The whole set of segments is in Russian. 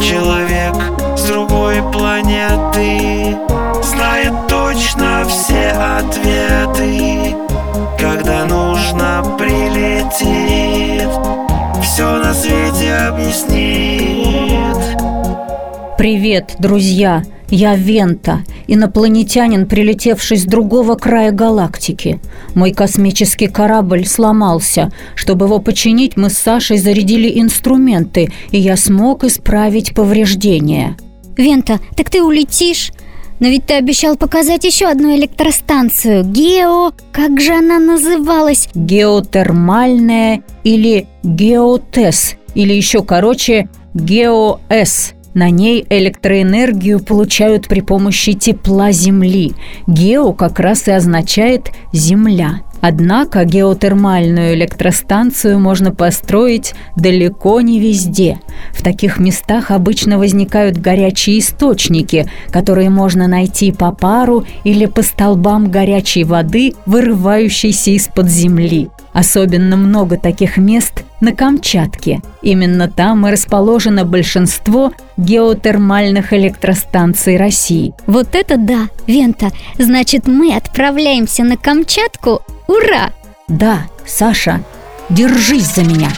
Человек с другой планеты Знает точно все ответы Когда нужно прилетит Все на свете объяснит Привет, друзья! Я Вента, инопланетянин, прилетевший с другого края галактики. Мой космический корабль сломался. Чтобы его починить, мы с Сашей зарядили инструменты, и я смог исправить повреждения. Вента, так ты улетишь? Но ведь ты обещал показать еще одну электростанцию. Гео... Как же она называлась? Геотермальная или геотес, или еще короче геоэс. На ней электроэнергию получают при помощи тепла Земли. Гео как раз и означает «земля». Однако геотермальную электростанцию можно построить далеко не везде. В таких местах обычно возникают горячие источники, которые можно найти по пару или по столбам горячей воды, вырывающейся из-под земли. Особенно много таких мест на Камчатке. Именно там и расположено большинство геотермальных электростанций России. Вот это да, Вента! Значит, мы отправляемся на Камчатку? Ура! Да, Саша, держись за меня.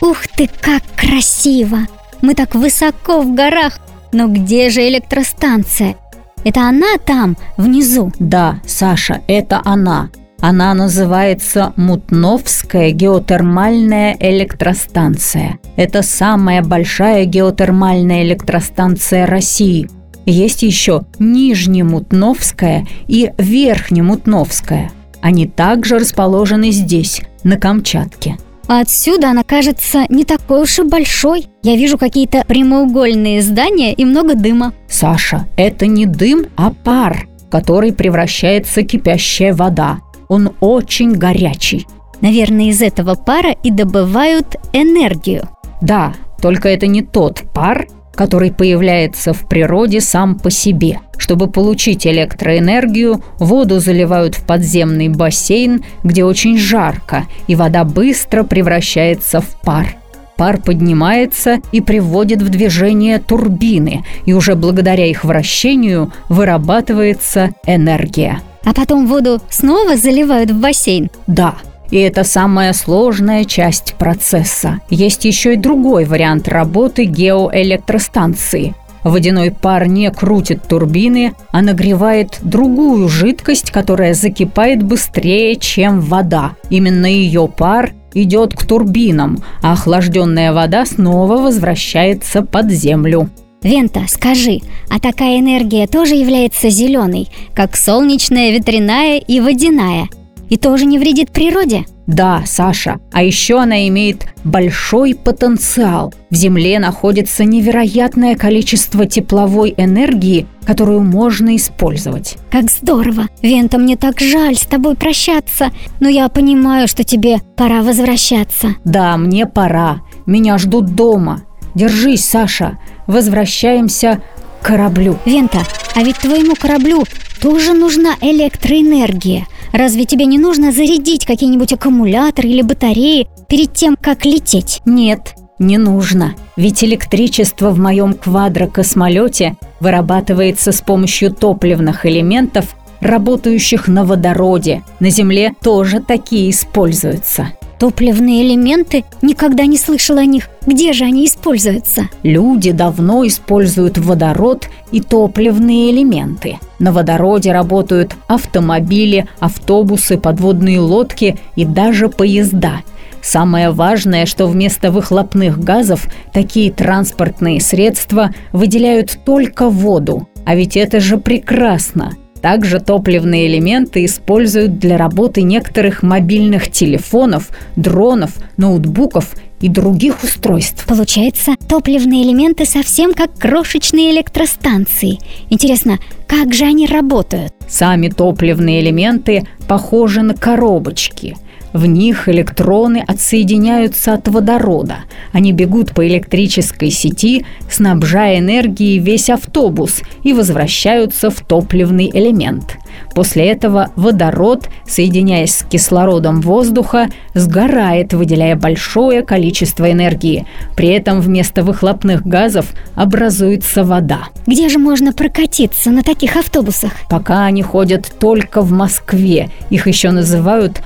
Ух ты, как красиво! Мы так высоко в горах, но где же электростанция? Это она там, внизу? Да, Саша, это она. Она называется Мутновская геотермальная электростанция. Это самая большая геотермальная электростанция России. Есть еще Нижнемутновская и Верхнемутновская. Они также расположены здесь, на Камчатке. А отсюда она кажется не такой уж и большой. Я вижу какие-то прямоугольные здания и много дыма. Саша, это не дым, а пар, который превращается в кипящая вода. Он очень горячий. Наверное, из этого пара и добывают энергию. Да, только это не тот пар, который появляется в природе сам по себе. Чтобы получить электроэнергию, воду заливают в подземный бассейн, где очень жарко, и вода быстро превращается в пар. Пар поднимается и приводит в движение турбины, и уже благодаря их вращению вырабатывается энергия. А потом воду снова заливают в бассейн? Да, и это самая сложная часть процесса. Есть еще и другой вариант работы геоэлектростанции. Водяной пар не крутит турбины, а нагревает другую жидкость, которая закипает быстрее, чем вода. Именно ее пар идет к турбинам, а охлажденная вода снова возвращается под землю. Вента, скажи, а такая энергия тоже является зеленой, как солнечная, ветряная и водяная? И тоже не вредит природе? Да, Саша, а еще она имеет большой потенциал. В Земле находится невероятное количество тепловой энергии, которую можно использовать. Как здорово! Вента, мне так жаль с тобой прощаться, но я понимаю, что тебе пора возвращаться. Да, мне пора. Меня ждут дома. Держись, Саша. Возвращаемся к кораблю. Вента, а ведь твоему кораблю тоже нужна электроэнергия. Разве тебе не нужно зарядить какие-нибудь аккумуляторы или батареи перед тем, как лететь? Нет, не нужно. Ведь электричество в моем квадрокосмолете вырабатывается с помощью топливных элементов, работающих на водороде. На Земле тоже такие используются. Топливные элементы? Никогда не слышал о них. Где же они используются? Люди давно используют водород и топливные элементы. На водороде работают автомобили, автобусы, подводные лодки и даже поезда. Самое важное, что вместо выхлопных газов такие транспортные средства выделяют только воду. А ведь это же прекрасно. Также топливные элементы используют для работы некоторых мобильных телефонов, дронов, ноутбуков и других устройств. Получается, топливные элементы совсем как крошечные электростанции. Интересно, как же они работают? Сами топливные элементы похожи на коробочки. В них электроны отсоединяются от водорода. Они бегут по электрической сети, снабжая энергией весь автобус и возвращаются в топливный элемент. После этого водород, соединяясь с кислородом воздуха, сгорает, выделяя большое количество энергии. При этом вместо выхлопных газов образуется вода. Где же можно прокатиться на таких автобусах? Пока они ходят только в Москве. Их еще называют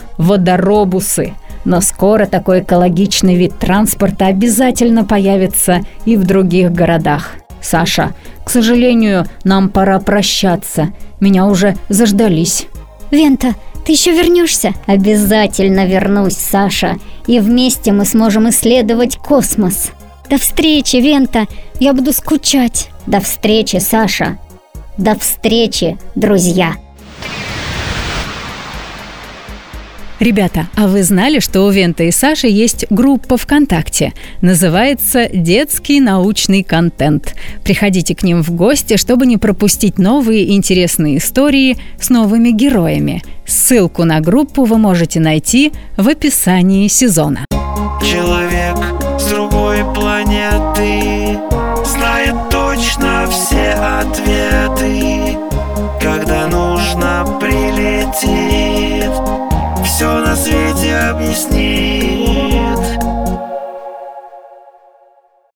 водоробусы. Но скоро такой экологичный вид транспорта обязательно появится и в других городах. Саша, к сожалению, нам пора прощаться. Меня уже заждались. Вента, ты еще вернешься? Обязательно вернусь, Саша. И вместе мы сможем исследовать космос. До встречи, Вента. Я буду скучать. До встречи, Саша. До встречи, друзья. Ребята, а вы знали, что у Вента и Саши есть группа ВКонтакте? Называется «Детский научный контент». Приходите к ним в гости, чтобы не пропустить новые интересные истории с новыми героями. Ссылку на группу вы можете найти в описании сезона. Человек с другой планеты Знает точно все ответы